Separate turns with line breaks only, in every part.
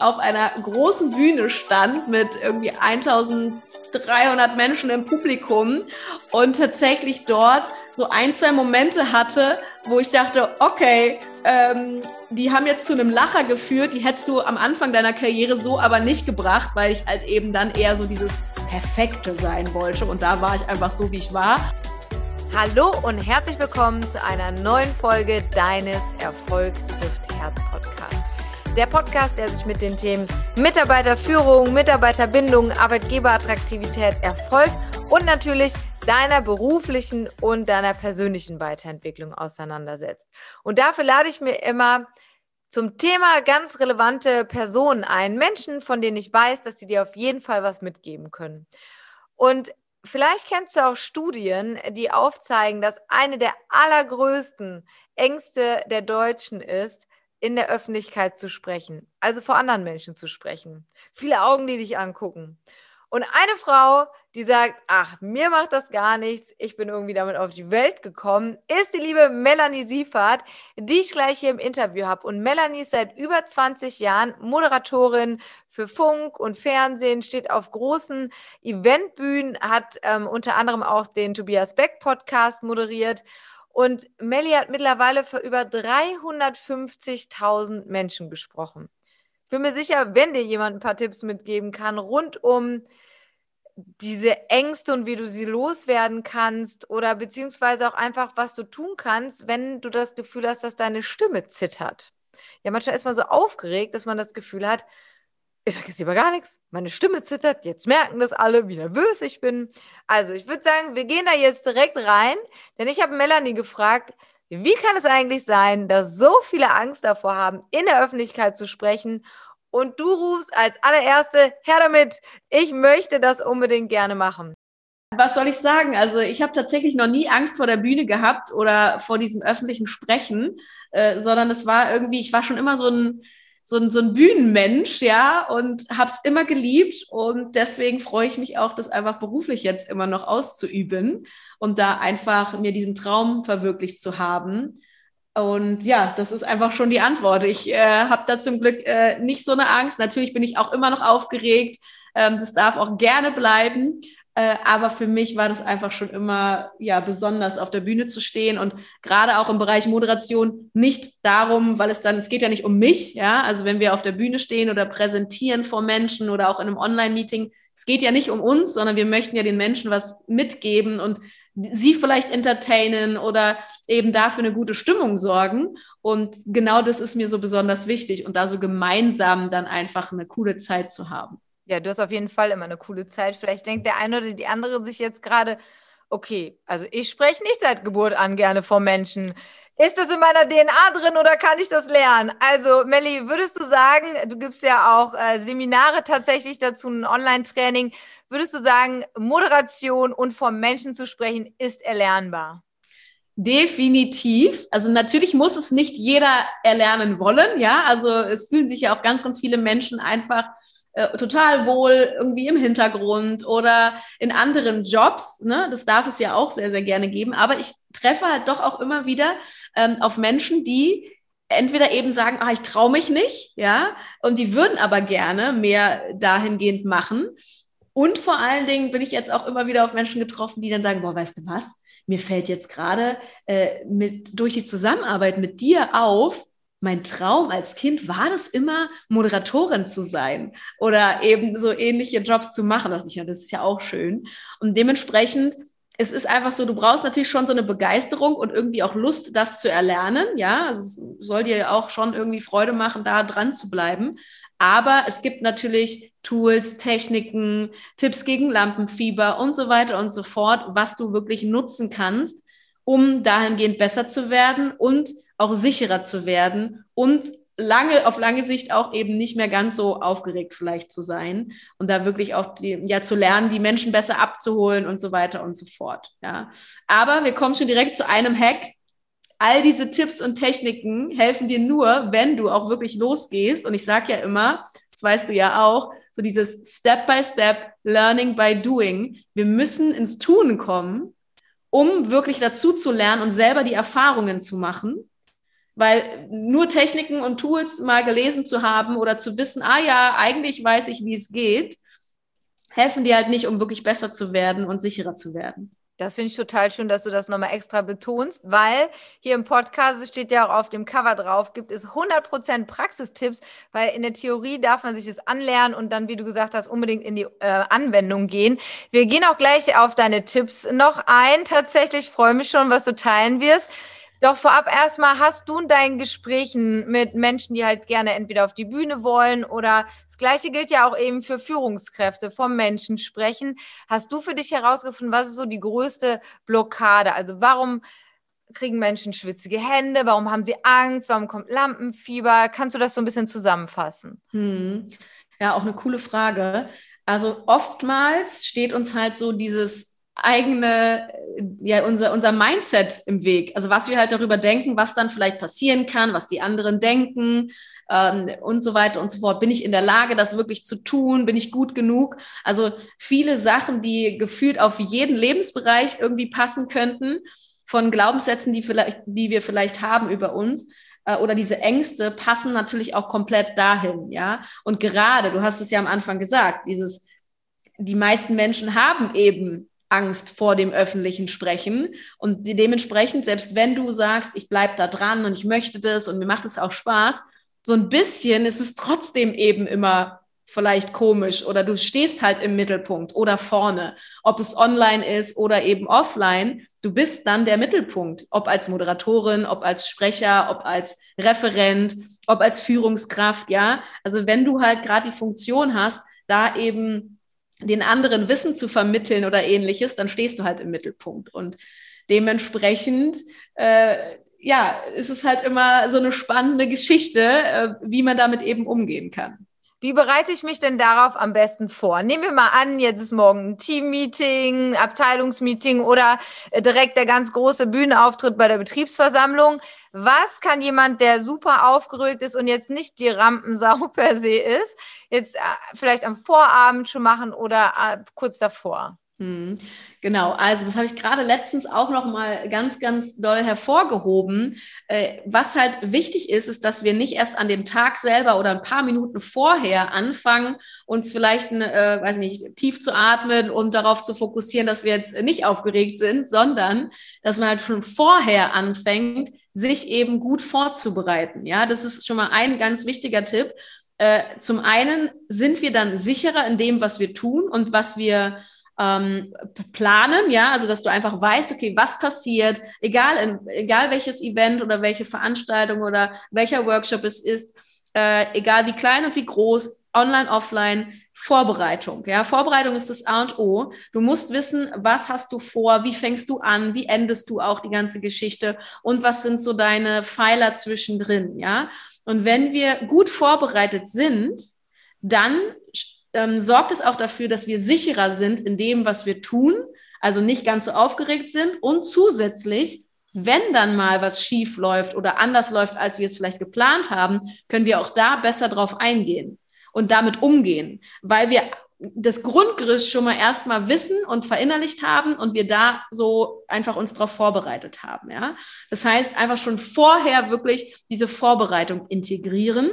auf einer großen Bühne stand mit irgendwie 1300 Menschen im Publikum und tatsächlich dort so ein, zwei Momente hatte, wo ich dachte, okay, ähm, die haben jetzt zu einem Lacher geführt, die hättest du am Anfang deiner Karriere so aber nicht gebracht, weil ich halt eben dann eher so dieses Perfekte sein wollte und da war ich einfach so, wie ich war.
Hallo und herzlich willkommen zu einer neuen Folge deines Erfolgs trifft Herz Podcast. Der Podcast, der sich mit den Themen Mitarbeiterführung, Mitarbeiterbindung, Arbeitgeberattraktivität, Erfolg und natürlich deiner beruflichen und deiner persönlichen Weiterentwicklung auseinandersetzt. Und dafür lade ich mir immer zum Thema ganz relevante Personen ein, Menschen, von denen ich weiß, dass sie dir auf jeden Fall was mitgeben können. Und vielleicht kennst du auch Studien, die aufzeigen, dass eine der allergrößten Ängste der Deutschen ist, in der Öffentlichkeit zu sprechen, also vor anderen Menschen zu sprechen. Viele Augen, die dich angucken. Und eine Frau, die sagt, ach, mir macht das gar nichts, ich bin irgendwie damit auf die Welt gekommen, ist die liebe Melanie Siefert, die ich gleich hier im Interview habe. Und Melanie ist seit über 20 Jahren Moderatorin für Funk und Fernsehen, steht auf großen Eventbühnen, hat ähm, unter anderem auch den Tobias Beck Podcast moderiert und Melly hat mittlerweile für über 350.000 Menschen gesprochen. Ich bin mir sicher, wenn dir jemand ein paar Tipps mitgeben kann, rund um diese Ängste und wie du sie loswerden kannst oder beziehungsweise auch einfach, was du tun kannst, wenn du das Gefühl hast, dass deine Stimme zittert. Ja, manchmal ist man so aufgeregt, dass man das Gefühl hat, ich sage jetzt lieber gar nichts, meine Stimme zittert, jetzt merken das alle, wie nervös ich bin. Also ich würde sagen, wir gehen da jetzt direkt rein, denn ich habe Melanie gefragt, wie kann es eigentlich sein, dass so viele Angst davor haben, in der Öffentlichkeit zu sprechen und du rufst als allererste, her damit, ich möchte das unbedingt gerne machen.
Was soll ich sagen? Also ich habe tatsächlich noch nie Angst vor der Bühne gehabt oder vor diesem öffentlichen Sprechen, äh, sondern es war irgendwie, ich war schon immer so ein so ein, so ein Bühnenmensch, ja, und habe es immer geliebt. Und deswegen freue ich mich auch, das einfach beruflich jetzt immer noch auszuüben und da einfach mir diesen Traum verwirklicht zu haben. Und ja, das ist einfach schon die Antwort. Ich äh, habe da zum Glück äh, nicht so eine Angst. Natürlich bin ich auch immer noch aufgeregt. Ähm, das darf auch gerne bleiben. Äh, aber für mich war das einfach schon immer ja besonders auf der Bühne zu stehen und gerade auch im Bereich Moderation nicht darum, weil es dann es geht ja nicht um mich, ja, also wenn wir auf der Bühne stehen oder präsentieren vor Menschen oder auch in einem Online-Meeting, es geht ja nicht um uns, sondern wir möchten ja den Menschen was mitgeben und sie vielleicht entertainen oder eben dafür eine gute Stimmung sorgen. Und genau das ist mir so besonders wichtig und da so gemeinsam dann einfach eine coole Zeit zu haben.
Ja, du hast auf jeden Fall immer eine coole Zeit. Vielleicht denkt der eine oder die andere sich jetzt gerade, okay, also ich spreche nicht seit Geburt an gerne vor Menschen. Ist das in meiner DNA drin oder kann ich das lernen? Also, Melli, würdest du sagen, du gibst ja auch äh, Seminare tatsächlich dazu, ein Online-Training. Würdest du sagen, Moderation und vor Menschen zu sprechen ist erlernbar?
Definitiv. Also natürlich muss es nicht jeder erlernen wollen, ja. Also es fühlen sich ja auch ganz, ganz viele Menschen einfach äh, total wohl irgendwie im Hintergrund oder in anderen Jobs. Ne? Das darf es ja auch sehr, sehr gerne geben. Aber ich treffe halt doch auch immer wieder ähm, auf Menschen, die entweder eben sagen, ah, ich traue mich nicht, ja, und die würden aber gerne mehr dahingehend machen. Und vor allen Dingen bin ich jetzt auch immer wieder auf Menschen getroffen, die dann sagen, boah, weißt du was? Mir fällt jetzt gerade äh, mit durch die Zusammenarbeit mit dir auf, mein Traum als Kind war das immer, Moderatorin zu sein oder eben so ähnliche Jobs zu machen. Da dachte ich, ja, das ist ja auch schön. Und dementsprechend, es ist einfach so, du brauchst natürlich schon so eine Begeisterung und irgendwie auch Lust, das zu erlernen. Ja, also es soll dir auch schon irgendwie Freude machen, da dran zu bleiben. Aber es gibt natürlich Tools, Techniken, Tipps gegen Lampenfieber und so weiter und so fort, was du wirklich nutzen kannst, um dahingehend besser zu werden und auch sicherer zu werden und lange, auf lange Sicht auch eben nicht mehr ganz so aufgeregt vielleicht zu sein und da wirklich auch die, ja zu lernen, die Menschen besser abzuholen und so weiter und so fort. Ja. Aber wir kommen schon direkt zu einem Hack. All diese Tipps und Techniken helfen dir nur, wenn du auch wirklich losgehst. Und ich sage ja immer, das weißt du ja auch, so dieses Step-by-Step, Step, Learning by Doing. Wir müssen ins Tun kommen, um wirklich dazu zu lernen und selber die Erfahrungen zu machen Weil nur Techniken und Tools mal gelesen zu haben oder zu wissen, ah ja, eigentlich weiß ich, wie es geht, helfen dir halt nicht, um wirklich besser zu werden und sicherer zu werden.
Das finde ich total schön, dass du das nochmal extra betonst, weil hier im Podcast steht ja auch auf dem Cover drauf, gibt es 100% Praxistipps, weil in der Theorie darf man sich das anlernen und dann, wie du gesagt hast, unbedingt in die äh, Anwendung gehen. Wir gehen auch gleich auf deine Tipps noch ein. Tatsächlich freue mich schon, was du teilen wirst. Doch vorab erstmal, hast du in deinen Gesprächen mit Menschen, die halt gerne entweder auf die Bühne wollen oder das Gleiche gilt ja auch eben für Führungskräfte, vom Menschen sprechen. Hast du für dich herausgefunden, was ist so die größte Blockade? Also warum kriegen Menschen schwitzige Hände? Warum haben sie Angst? Warum kommt Lampenfieber? Kannst du das so ein bisschen zusammenfassen?
Hm. Ja, auch eine coole Frage. Also oftmals steht uns halt so dieses eigene, ja, unser, unser Mindset im Weg. Also was wir halt darüber denken, was dann vielleicht passieren kann, was die anderen denken ähm, und so weiter und so fort. Bin ich in der Lage, das wirklich zu tun? Bin ich gut genug? Also viele Sachen, die gefühlt auf jeden Lebensbereich irgendwie passen könnten, von Glaubenssätzen, die, vielleicht, die wir vielleicht haben über uns äh, oder diese Ängste passen natürlich auch komplett dahin, ja. Und gerade, du hast es ja am Anfang gesagt, dieses, die meisten Menschen haben eben Angst vor dem öffentlichen Sprechen. Und dementsprechend, selbst wenn du sagst, ich bleibe da dran und ich möchte das und mir macht es auch Spaß, so ein bisschen ist es trotzdem eben immer vielleicht komisch oder du stehst halt im Mittelpunkt oder vorne, ob es online ist oder eben offline, du bist dann der Mittelpunkt, ob als Moderatorin, ob als Sprecher, ob als Referent, ob als Führungskraft, ja. Also wenn du halt gerade die Funktion hast, da eben den anderen Wissen zu vermitteln oder ähnliches, dann stehst du halt im Mittelpunkt. Und dementsprechend, äh, ja, ist es halt immer so eine spannende Geschichte, äh, wie man damit eben umgehen kann.
Wie bereite ich mich denn darauf am besten vor? Nehmen wir mal an, jetzt ist morgen ein Teammeeting, Abteilungsmeeting oder äh, direkt der ganz große Bühnenauftritt bei der Betriebsversammlung. Was kann jemand, der super aufgeregt ist und jetzt nicht die Rampensau per se ist, jetzt äh, vielleicht am Vorabend schon machen oder äh, kurz davor?
Hm, genau, also das habe ich gerade letztens auch noch mal ganz, ganz doll hervorgehoben. Äh, was halt wichtig ist, ist, dass wir nicht erst an dem Tag selber oder ein paar Minuten vorher anfangen, uns vielleicht, äh, weiß nicht, tief zu atmen und darauf zu fokussieren, dass wir jetzt nicht aufgeregt sind, sondern dass man halt schon vorher anfängt, sich eben gut vorzubereiten. Ja, das ist schon mal ein ganz wichtiger Tipp. Äh, zum einen sind wir dann sicherer in dem, was wir tun und was wir ähm, planen, ja, also dass du einfach weißt, okay, was passiert, egal, in, egal welches Event oder welche Veranstaltung oder welcher Workshop es ist, äh, egal wie klein und wie groß, online, offline, Vorbereitung. Ja, Vorbereitung ist das A und O. Du musst wissen, was hast du vor, wie fängst du an, wie endest du auch die ganze Geschichte und was sind so deine Pfeiler zwischendrin. Ja, und wenn wir gut vorbereitet sind, dann ähm, sorgt es auch dafür, dass wir sicherer sind in dem, was wir tun, also nicht ganz so aufgeregt sind und zusätzlich, wenn dann mal was schief läuft oder anders läuft, als wir es vielleicht geplant haben, können wir auch da besser drauf eingehen und damit umgehen, weil wir das Grundgerüst schon mal erstmal wissen und verinnerlicht haben und wir da so einfach uns darauf vorbereitet haben. Ja? Das heißt, einfach schon vorher wirklich diese Vorbereitung integrieren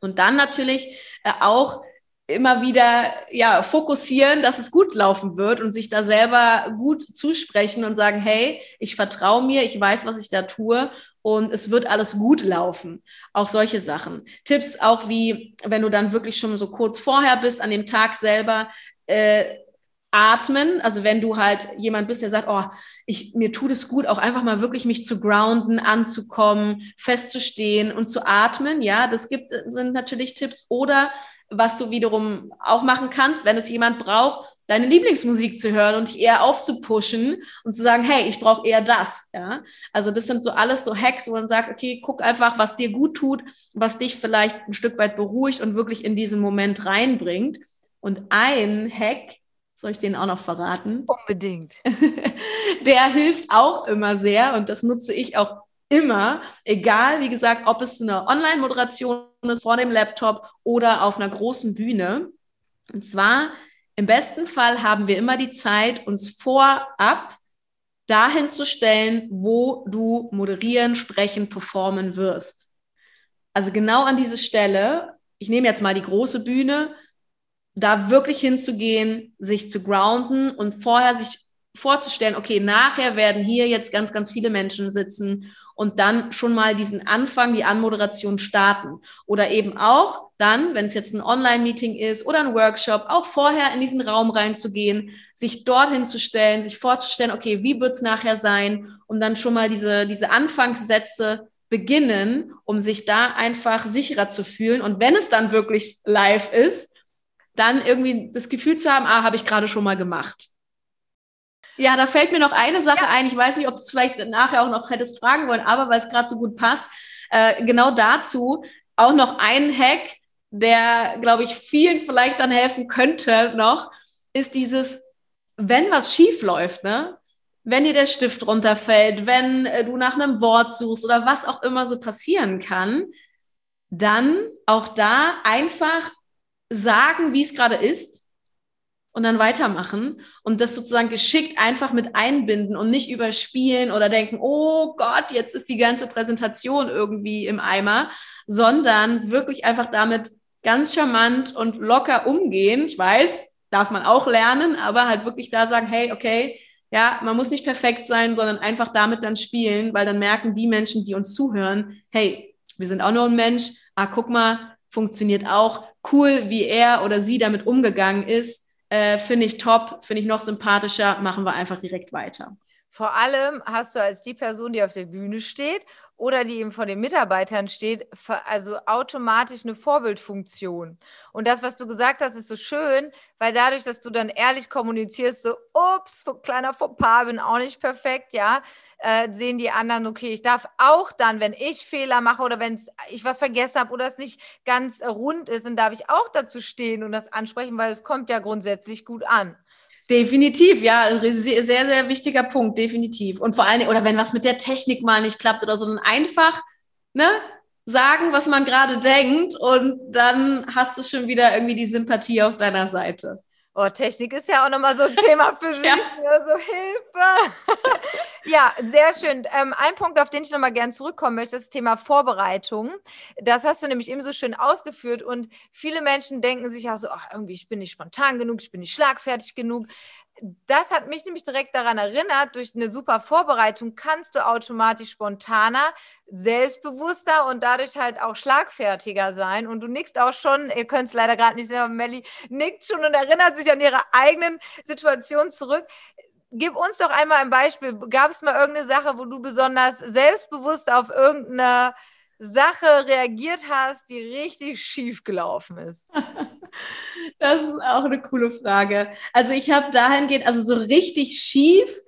und dann natürlich äh, auch immer wieder ja fokussieren, dass es gut laufen wird und sich da selber gut zusprechen und sagen, hey, ich vertraue mir, ich weiß, was ich da tue und es wird alles gut laufen. Auch solche Sachen. Tipps auch wie, wenn du dann wirklich schon so kurz vorher bist, an dem Tag selber, äh, atmen. Also wenn du halt jemand bist, der sagt, oh, ich, mir tut es gut, auch einfach mal wirklich mich zu grounden, anzukommen, festzustehen und zu atmen. Ja, das gibt, sind natürlich Tipps. Oder was du wiederum auch machen kannst, wenn es jemand braucht, deine Lieblingsmusik zu hören und dich eher aufzupushen und zu sagen, hey, ich brauche eher das. Ja? Also das sind so alles so Hacks, wo man sagt, okay, guck einfach, was dir gut tut, was dich vielleicht ein Stück weit beruhigt und wirklich in diesen Moment reinbringt. Und ein Hack, soll ich den auch noch verraten?
Unbedingt.
Der hilft auch immer sehr und das nutze ich auch immer, egal, wie gesagt, ob es eine Online-Moderation ist vor dem Laptop oder auf einer großen Bühne. Und zwar, im besten Fall haben wir immer die Zeit, uns vorab dahin zu stellen, wo du moderieren, sprechen, performen wirst. Also genau an diese Stelle, ich nehme jetzt mal die große Bühne, da wirklich hinzugehen, sich zu grounden und vorher sich vorzustellen, okay, nachher werden hier jetzt ganz, ganz viele Menschen sitzen und dann schon mal diesen Anfang, die Anmoderation starten. Oder eben auch dann, wenn es jetzt ein Online-Meeting ist oder ein Workshop, auch vorher in diesen Raum reinzugehen, sich dorthin zu stellen, sich vorzustellen, okay, wie wird es nachher sein, um dann schon mal diese, diese Anfangssätze beginnen, um sich da einfach sicherer zu fühlen. Und wenn es dann wirklich live ist, dann irgendwie das Gefühl zu haben, ah, habe ich gerade schon mal gemacht. Ja, da fällt mir noch eine Sache ja. ein. Ich weiß nicht, ob du es vielleicht nachher auch noch hättest fragen wollen, aber weil es gerade so gut passt, äh, genau dazu auch noch ein Hack, der, glaube ich, vielen vielleicht dann helfen könnte noch, ist dieses, wenn was schief läuft, ne? Wenn dir der Stift runterfällt, wenn äh, du nach einem Wort suchst oder was auch immer so passieren kann, dann auch da einfach sagen, wie es gerade ist und dann weitermachen und das sozusagen geschickt einfach mit einbinden und nicht überspielen oder denken, oh Gott, jetzt ist die ganze Präsentation irgendwie im Eimer, sondern wirklich einfach damit ganz charmant und locker umgehen. Ich weiß, darf man auch lernen, aber halt wirklich da sagen, hey, okay, ja, man muss nicht perfekt sein, sondern einfach damit dann spielen, weil dann merken die Menschen, die uns zuhören, hey, wir sind auch nur ein Mensch, ah, guck mal, funktioniert auch, cool, wie er oder sie damit umgegangen ist äh, finde ich top, finde ich noch sympathischer, machen wir einfach direkt weiter.
Vor allem hast du als die Person, die auf der Bühne steht oder die eben vor den Mitarbeitern steht, also automatisch eine Vorbildfunktion. Und das, was du gesagt hast, ist so schön, weil dadurch, dass du dann ehrlich kommunizierst, so, ups, kleiner Fauxpas, bin auch nicht perfekt, ja, äh, sehen die anderen, okay, ich darf auch dann, wenn ich Fehler mache oder wenn ich was vergessen habe oder es nicht ganz rund ist, dann darf ich auch dazu stehen und das ansprechen, weil es kommt ja grundsätzlich gut an.
Definitiv, ja, sehr, sehr wichtiger Punkt, definitiv. Und vor allen Dingen, oder wenn was mit der Technik mal nicht klappt oder so, dann einfach, ne, sagen, was man gerade denkt und dann hast du schon wieder irgendwie die Sympathie auf deiner Seite.
Oh, Technik ist ja auch nochmal so ein Thema für sich. ja. So Hilfe. ja, sehr schön. Ähm, ein Punkt, auf den ich nochmal gern zurückkommen möchte, ist das Thema Vorbereitung. Das hast du nämlich eben so schön ausgeführt und viele Menschen denken sich ja so, oh, irgendwie, ich bin nicht spontan genug, ich bin nicht schlagfertig genug das hat mich nämlich direkt daran erinnert, durch eine super Vorbereitung kannst du automatisch spontaner, selbstbewusster und dadurch halt auch schlagfertiger sein. Und du nickst auch schon, ihr könnt es leider gerade nicht sehen, aber Melli nickt schon und erinnert sich an ihre eigenen Situation zurück. Gib uns doch einmal ein Beispiel. Gab es mal irgendeine Sache, wo du besonders selbstbewusst auf irgendeine Sache reagiert hast, die richtig schief gelaufen ist?
Das ist auch eine coole Frage. Also ich habe dahingehend, also so richtig schief,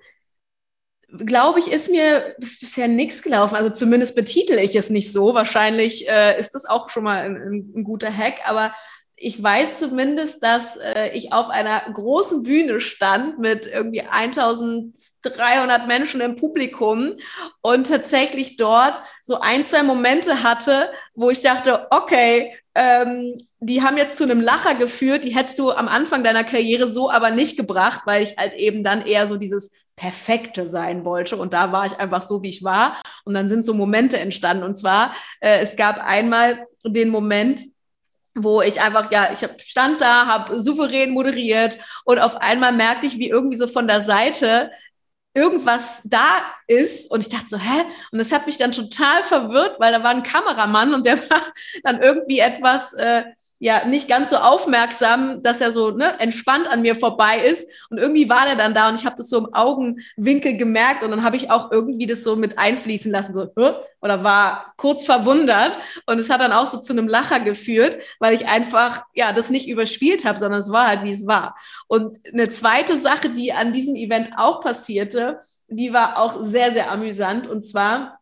glaube ich, ist mir bisher nichts gelaufen. Also zumindest betitel ich es nicht so. Wahrscheinlich äh, ist das auch schon mal ein, ein, guter Hack, aber ich weiß zumindest, dass äh, ich auf einer großen Bühne stand mit irgendwie 1300 Menschen im Publikum und tatsächlich dort so ein, zwei Momente hatte, wo ich dachte, okay, ähm, die haben jetzt zu einem Lacher geführt, die hättest du am Anfang deiner Karriere so aber nicht gebracht, weil ich halt eben dann eher so dieses Perfekte sein wollte. Und da war ich einfach so, wie ich war. Und dann sind so Momente entstanden. Und zwar, äh, es gab einmal den Moment, wo ich einfach, ja, ich stand da, habe souverän moderiert und auf einmal merkte ich, wie irgendwie so von der Seite irgendwas da ist und ich dachte so, hä? Und das hat mich dann total verwirrt, weil da war ein Kameramann und der war dann irgendwie etwas, äh, ja, nicht ganz so aufmerksam, dass er so ne, entspannt an mir vorbei ist und irgendwie war der dann da und ich habe das so im Augenwinkel gemerkt und dann habe ich auch irgendwie das so mit einfließen lassen, so, oder war kurz verwundert und es hat dann auch so zu einem Lacher geführt, weil ich einfach, ja, das nicht überspielt habe, sondern es war halt, wie es war. Und eine zweite Sache, die an diesem Event auch passierte, die war auch sehr, sehr amüsant. Und zwar,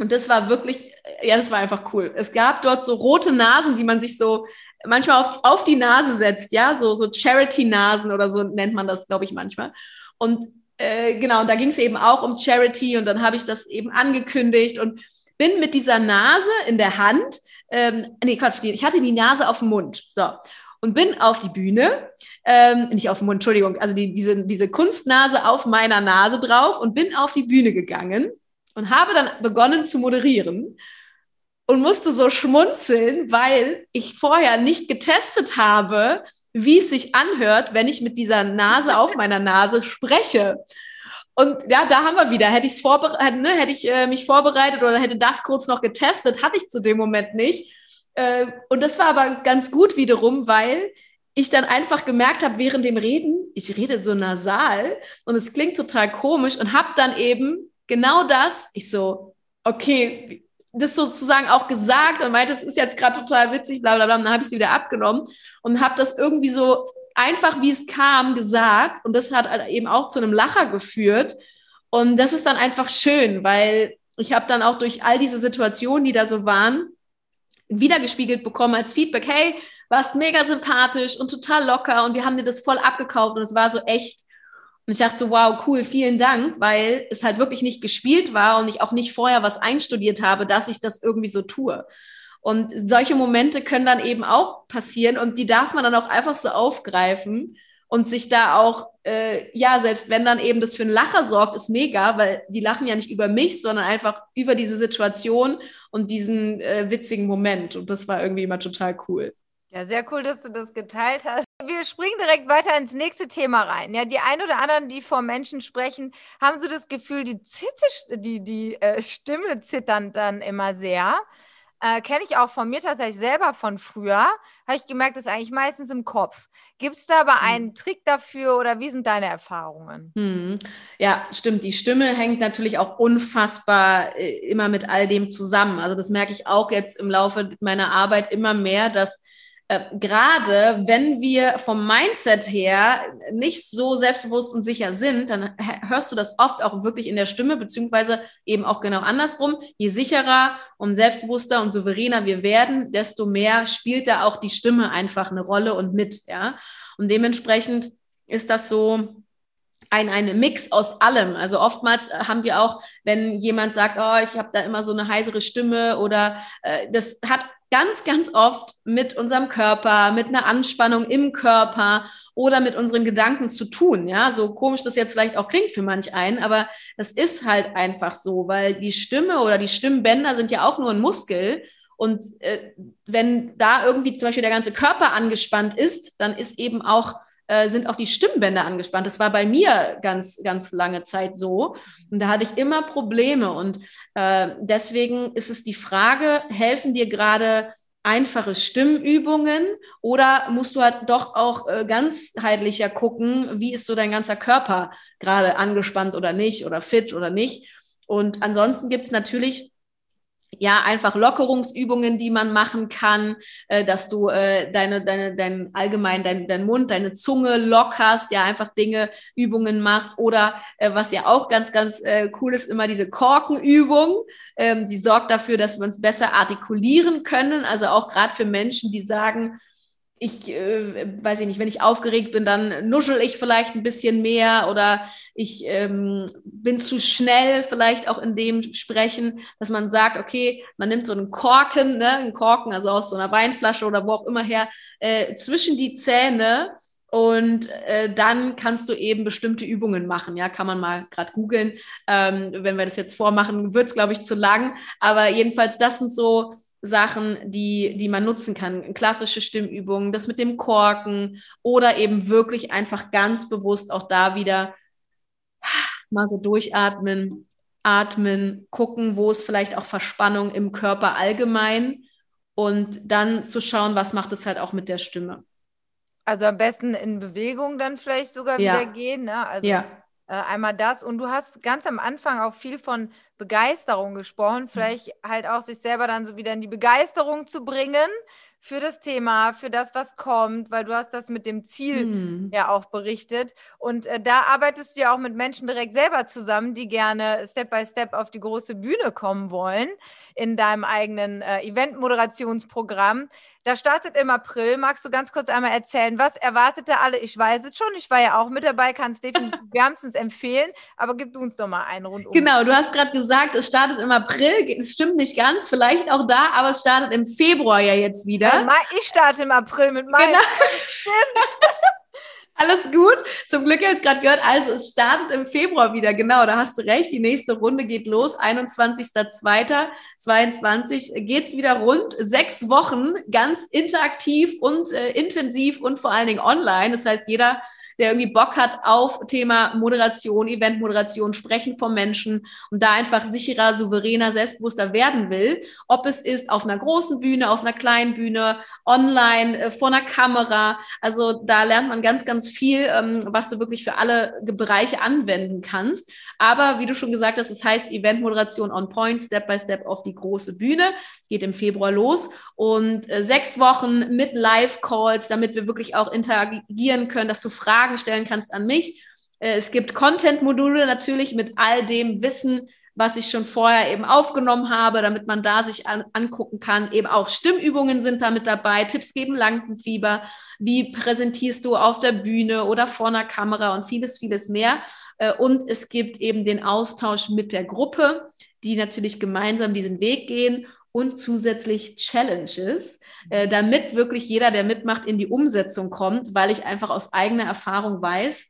und das war wirklich, ja, das war einfach cool. Es gab dort so rote Nasen, die man sich so manchmal auf, auf die Nase setzt, ja, so, so Charity-Nasen oder so nennt man das, glaube ich, manchmal. Und äh, genau, und da ging es eben auch um Charity und dann habe ich das eben angekündigt und bin mit dieser Nase in der Hand, ähm, nee, Quatsch, ich hatte die Nase auf dem Mund, so. und bin auf die Bühne, ähm, nicht auf den Mund, Entschuldigung, also die, diese, diese Kunstnase auf meiner Nase drauf und bin auf die Bühne gegangen und habe dann begonnen zu moderieren und musste so schmunzeln, weil ich vorher nicht getestet habe, wie es sich anhört, wenn ich mit dieser Nase auf meiner Nase spreche. Und ja, da haben wir wieder. Hätte, ich's vorbereitet, ne, hätte ich äh, mich vorbereitet oder hätte das kurz noch getestet, hatte ich zu dem Moment nicht. Äh, und das war aber ganz gut wiederum, weil ich dann einfach gemerkt habe, während dem Reden, ich rede so nasal und es klingt total komisch und habe dann eben genau das, ich so, okay, das sozusagen auch gesagt und meinte, es ist jetzt gerade total witzig, bla bla bla, und dann habe ich sie wieder abgenommen und habe das irgendwie so einfach, wie es kam, gesagt. Und das hat halt eben auch zu einem Lacher geführt. Und das ist dann einfach schön, weil ich habe dann auch durch all diese Situationen, die da so waren, wiedergespiegelt bekommen als Feedback, hey, warst mega sympathisch und total locker und wir haben dir das voll abgekauft. Und es war so echt. Und ich dachte so, wow, cool, vielen Dank, weil es halt wirklich nicht gespielt war und ich auch nicht vorher was einstudiert habe, dass ich das irgendwie so tue. Und solche Momente können dann eben auch passieren und die darf man dann auch einfach so aufgreifen und sich da auch, äh, ja, selbst wenn dann eben das für einen Lacher sorgt, ist mega, weil die lachen ja nicht über mich, sondern einfach über diese Situation und diesen äh, witzigen Moment. Und das war irgendwie immer total cool.
Ja, sehr cool, dass du das geteilt hast. Wir springen direkt weiter ins nächste Thema rein. Ja, die ein oder anderen, die vor Menschen sprechen, haben so das Gefühl, die, Zitte, die, die äh, Stimme zittern dann immer sehr. Äh, Kenne ich auch von mir tatsächlich selber von früher. Habe ich gemerkt, das ist eigentlich meistens im Kopf. Gibt es da aber hm. einen Trick dafür oder wie sind deine Erfahrungen?
Hm. Ja, stimmt. Die Stimme hängt natürlich auch unfassbar äh, immer mit all dem zusammen. Also das merke ich auch jetzt im Laufe meiner Arbeit immer mehr, dass äh, gerade wenn wir vom Mindset her nicht so selbstbewusst und sicher sind, dann hörst du das oft auch wirklich in der Stimme, beziehungsweise eben auch genau andersrum. Je sicherer und selbstbewusster und souveräner wir werden, desto mehr spielt da auch die Stimme einfach eine Rolle und mit, ja. Und dementsprechend ist das so, ein, ein Mix aus allem. Also oftmals haben wir auch, wenn jemand sagt, oh, ich habe da immer so eine heisere Stimme oder äh, das hat ganz, ganz oft mit unserem Körper, mit einer Anspannung im Körper oder mit unseren Gedanken zu tun. Ja, so komisch das jetzt vielleicht auch klingt für manch einen, aber das ist halt einfach so, weil die Stimme oder die Stimmbänder sind ja auch nur ein Muskel. Und äh, wenn da irgendwie zum Beispiel der ganze Körper angespannt ist, dann ist eben auch äh, sind auch die Stimmbänder angespannt. Das war bei mir ganz, ganz lange Zeit so. Und da hatte ich immer Probleme. Und äh, deswegen ist es die Frage, helfen dir gerade einfache Stimmübungen oder musst du halt doch auch äh, ganzheitlicher gucken, wie ist so dein ganzer Körper gerade angespannt oder nicht oder fit oder nicht. Und ansonsten gibt es natürlich ja, einfach Lockerungsübungen, die man machen kann, äh, dass du äh, deine, deine, dein allgemein, dein, dein Mund, deine Zunge lockerst, ja, einfach Dinge, Übungen machst. Oder äh, was ja auch ganz, ganz äh, cool ist, immer diese Korkenübung. Ähm, die sorgt dafür, dass wir uns besser artikulieren können. Also auch gerade für Menschen, die sagen, ich äh, weiß ich nicht, wenn ich aufgeregt bin, dann nuschel ich vielleicht ein bisschen mehr oder ich ähm, bin zu schnell vielleicht auch in dem Sprechen, dass man sagt, okay, man nimmt so einen Korken, ne, einen Korken, also aus so einer Weinflasche oder wo auch immer her, äh, zwischen die Zähne und äh, dann kannst du eben bestimmte Übungen machen. Ja, kann man mal gerade googeln. Ähm, wenn wir das jetzt vormachen, wird es, glaube ich, zu lang. Aber jedenfalls, das sind so Sachen, die, die man nutzen kann. Klassische Stimmübungen, das mit dem Korken oder eben wirklich einfach ganz bewusst auch da wieder mal so durchatmen, atmen, gucken, wo ist vielleicht auch Verspannung im Körper allgemein und dann zu schauen, was macht es halt auch mit der Stimme.
Also am besten in Bewegung dann vielleicht sogar ja. wieder gehen. Ne? Also ja. Äh, einmal das. Und du hast ganz am Anfang auch viel von Begeisterung gesprochen, mhm. vielleicht halt auch sich selber dann so wieder in die Begeisterung zu bringen für das Thema, für das, was kommt, weil du hast das mit dem Ziel mhm. ja auch berichtet. Und äh, da arbeitest du ja auch mit Menschen direkt selber zusammen, die gerne Step by Step auf die große Bühne kommen wollen in deinem eigenen äh, Event-Moderationsprogramm. Da startet im April. Magst du ganz kurz einmal erzählen, was erwartet da alle? Ich weiß es schon, ich war ja auch mit dabei, kann es definitiv wärmstens empfehlen, aber gib du uns doch mal einen rundum.
Genau, du hast gerade gesagt, es startet im April. Es stimmt nicht ganz, vielleicht auch da, aber es startet im Februar ja jetzt wieder.
Also ich starte im April mit meinem. Genau. Stimmt.
Alles gut. Zum Glück habe ich es gerade gehört. Also es startet im Februar wieder. Genau, da hast du recht. Die nächste Runde geht los. 21.02.22 geht es wieder rund. Sechs Wochen ganz interaktiv und äh, intensiv und vor allen Dingen online. Das heißt, jeder der irgendwie Bock hat auf Thema Moderation, Eventmoderation, Sprechen vor Menschen und da einfach sicherer, souveräner, selbstbewusster werden will. Ob es ist auf einer großen Bühne, auf einer kleinen Bühne, online, äh, vor einer Kamera. Also da lernt man ganz, ganz viel, ähm, was du wirklich für alle Bereiche anwenden kannst. Aber wie du schon gesagt hast, es das heißt Eventmoderation on Point, Step by Step auf die große Bühne. Geht im Februar los und äh, sechs Wochen mit Live-Calls, damit wir wirklich auch interagieren können, dass du Fragen stellen kannst an mich. Äh, es gibt Content-Module natürlich mit all dem Wissen, was ich schon vorher eben aufgenommen habe, damit man da sich an, angucken kann. Eben auch Stimmübungen sind da mit dabei, Tipps geben Lampenfieber, wie präsentierst du auf der Bühne oder vor einer Kamera und vieles, vieles mehr. Äh, und es gibt eben den Austausch mit der Gruppe, die natürlich gemeinsam diesen Weg gehen und zusätzlich Challenges, äh, damit wirklich jeder, der mitmacht, in die Umsetzung kommt, weil ich einfach aus eigener Erfahrung weiß,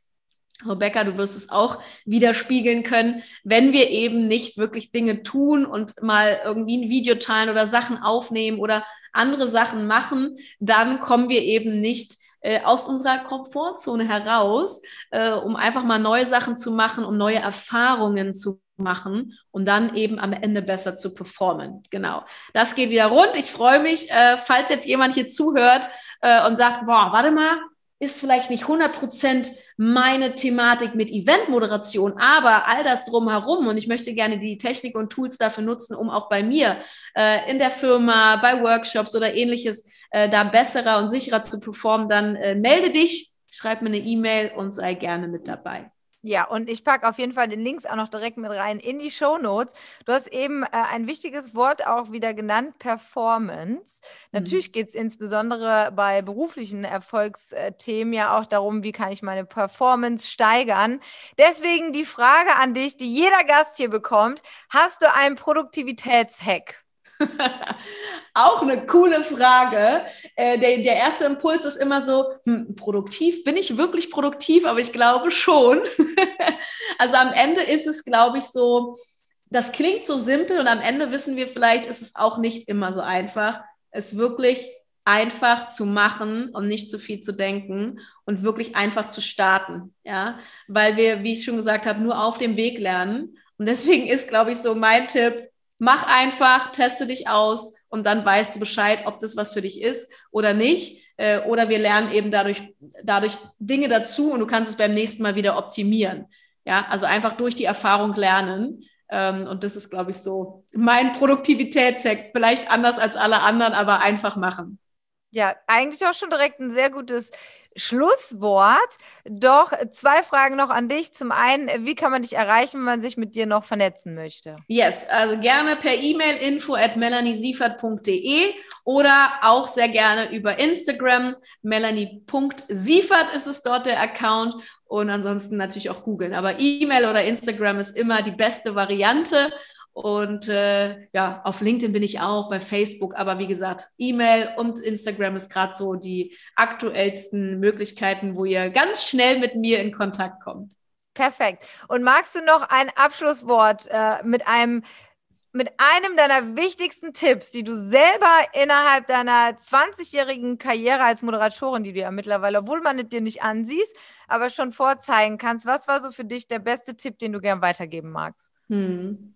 Rebecca, du wirst es auch widerspiegeln können, wenn wir eben nicht wirklich Dinge tun und mal irgendwie ein Video teilen oder Sachen aufnehmen oder andere Sachen machen, dann kommen wir eben nicht äh, aus unserer Komfortzone heraus, äh, um einfach mal neue Sachen zu machen, um neue Erfahrungen zu machen und dann eben am Ende besser zu performen. Genau. Das geht wieder rund. Ich freue mich, äh, falls jetzt jemand hier zuhört äh, und sagt, boah, warte mal, ist vielleicht nicht 100 Prozent meine Thematik mit Eventmoderation, aber all das drumherum und ich möchte gerne die Technik und Tools dafür nutzen, um auch bei mir äh, in der Firma, bei Workshops oder ähnliches äh, da besserer und sicherer zu performen, dann äh, melde dich, schreib mir eine E-Mail und sei gerne mit dabei.
Ja, und ich packe auf jeden Fall den Links auch noch direkt mit rein in die Show Notes. Du hast eben äh, ein wichtiges Wort auch wieder genannt, Performance. Mhm. Natürlich geht es insbesondere bei beruflichen Erfolgsthemen ja auch darum, wie kann ich meine Performance steigern. Deswegen die Frage an dich, die jeder Gast hier bekommt. Hast du einen Produktivitätshack?
Auch eine coole Frage. Äh, der, der erste Impuls ist immer so, hm, produktiv, bin ich wirklich produktiv? Aber ich glaube schon. also am Ende ist es, glaube ich, so, das klingt so simpel und am Ende wissen wir vielleicht, ist es auch nicht immer so einfach, es wirklich einfach zu machen und nicht zu viel zu denken und wirklich einfach zu starten, ja, weil wir, wie ich schon gesagt habe, nur auf dem Weg lernen. Und deswegen ist, glaube ich, so mein Tipp, mach einfach, teste dich aus und dann weißt du Bescheid, ob das was für dich ist oder nicht. Äh, oder wir lernen eben dadurch, dadurch Dinge dazu und du kannst es beim nächsten Mal wieder optimieren. Ja, also einfach durch die Erfahrung lernen. Ähm, und das ist, glaube ich, so mein Produktivitätshack. Vielleicht anders als alle anderen, aber einfach machen.
Ja, eigentlich auch schon direkt ein sehr gutes Schlusswort. Doch zwei Fragen noch an dich. Zum einen, wie kann man dich erreichen, wenn man sich mit dir noch vernetzen möchte?
Yes, also gerne per E-Mail info at melaniesiefert.de oder auch sehr gerne über Instagram. Melanie.siefert ist es dort der Account und ansonsten natürlich auch googeln. Aber E-Mail oder Instagram ist immer die beste Variante. Und äh, ja, auf LinkedIn bin ich auch, bei Facebook, aber wie gesagt, E-Mail und Instagram ist gerade so die aktuellsten Möglichkeiten, wo ihr ganz schnell mit mir in Kontakt kommt.
Perfekt. Und magst du noch ein Abschlusswort äh, mit einem mit einem deiner wichtigsten Tipps, die du selber innerhalb deiner 20-jährigen Karriere als Moderatorin, die du ja mittlerweile, obwohl man dir nicht ansiehst, aber schon vorzeigen kannst. Was war so für dich der beste Tipp, den du gern weitergeben magst? Hm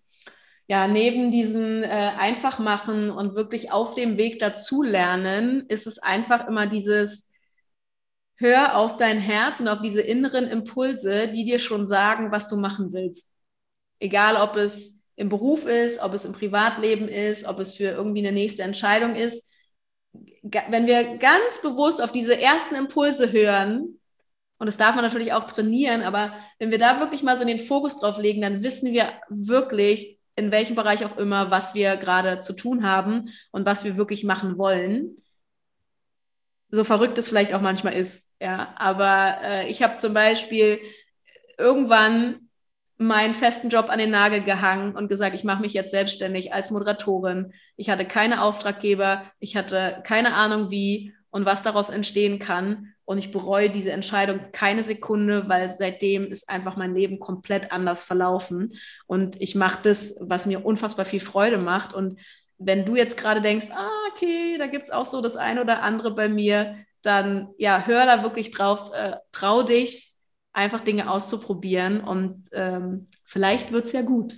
ja, neben diesem äh, Einfachmachen und wirklich auf dem Weg dazulernen, ist es einfach immer dieses Hör auf dein Herz und auf diese inneren Impulse, die dir schon sagen, was du machen willst. Egal, ob es im Beruf ist, ob es im Privatleben ist, ob es für irgendwie eine nächste Entscheidung ist. Wenn wir ganz bewusst auf diese ersten Impulse hören, und das darf man natürlich auch trainieren, aber wenn wir da wirklich mal so den Fokus drauf legen, dann wissen wir wirklich, in welchem Bereich auch immer, was wir gerade zu tun haben und was wir wirklich machen wollen. So verrückt es vielleicht auch manchmal ist. Ja, aber äh, ich habe zum Beispiel irgendwann meinen festen Job an den Nagel gehangen und gesagt, ich mache mich jetzt selbstständig als Moderatorin. Ich hatte keine Auftraggeber, ich hatte keine Ahnung wie und was daraus entstehen kann. Und ich bereue diese Entscheidung keine Sekunde, weil seitdem ist einfach mein Leben komplett anders verlaufen. Und ich mache das, was mir unfassbar viel Freude macht. Und wenn du jetzt gerade denkst, ah, okay, da gibt es auch so das eine oder andere bei mir, dann ja, hör da wirklich drauf, äh, trau dich, einfach Dinge auszuprobieren und ähm, vielleicht wird es ja gut.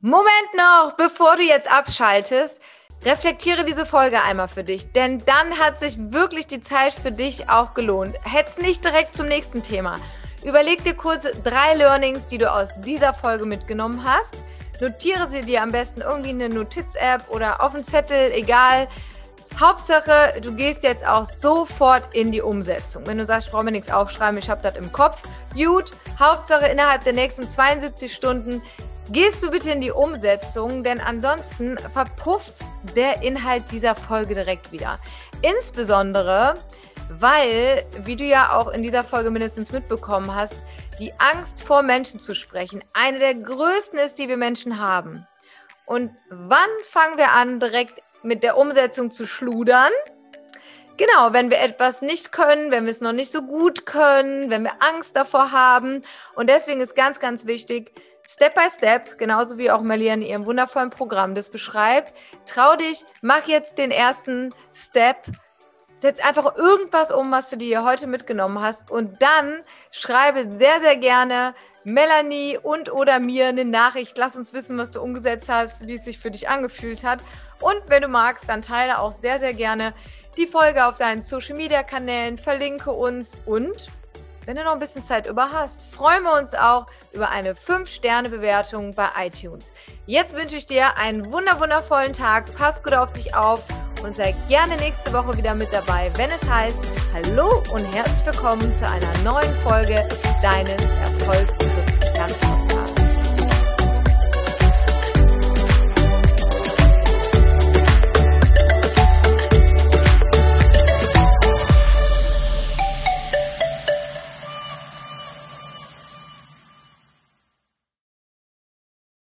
Moment noch, bevor du jetzt abschaltest, reflektiere diese Folge einmal für dich, denn dann hat sich wirklich die Zeit für dich auch gelohnt. Hetz nicht direkt zum nächsten Thema. Überleg dir kurz drei Learnings, die du aus dieser Folge mitgenommen hast. Notiere sie dir am besten irgendwie in eine Notiz-App oder auf einen Zettel, egal. Hauptsache, du gehst jetzt auch sofort in die Umsetzung. Wenn du sagst, ich brauche mir nichts aufschreiben, ich habe das im Kopf. Gut, Hauptsache innerhalb der nächsten 72 Stunden gehst du bitte in die Umsetzung, denn ansonsten verpufft der Inhalt dieser Folge direkt wieder. Insbesondere, weil, wie du ja auch in dieser Folge mindestens mitbekommen hast, die Angst vor Menschen zu sprechen eine der größten ist, die wir Menschen haben. Und wann fangen wir an, direkt mit der Umsetzung zu schludern. Genau, wenn wir etwas nicht können, wenn wir es noch nicht so gut können, wenn wir Angst davor haben. Und deswegen ist ganz, ganz wichtig, Step by Step, genauso wie auch Malia in ihrem wundervollen Programm das beschreibt, trau dich, mach jetzt den ersten Step, setz einfach irgendwas um, was du dir heute mitgenommen hast und dann schreibe sehr, sehr gerne Melanie und oder mir eine Nachricht. Lass uns wissen, was du umgesetzt hast, wie es sich für dich angefühlt hat. Und wenn du magst, dann teile auch sehr, sehr gerne die Folge auf deinen Social Media Kanälen, verlinke uns und wenn du noch ein bisschen Zeit über hast, freuen wir uns auch über eine 5-Sterne-Bewertung bei iTunes. Jetzt wünsche ich dir einen wundervollen Tag, pass gut auf dich auf und sei gerne nächste Woche wieder mit dabei, wenn es heißt Hallo und herzlich willkommen zu einer neuen Folge deines Erfolgs.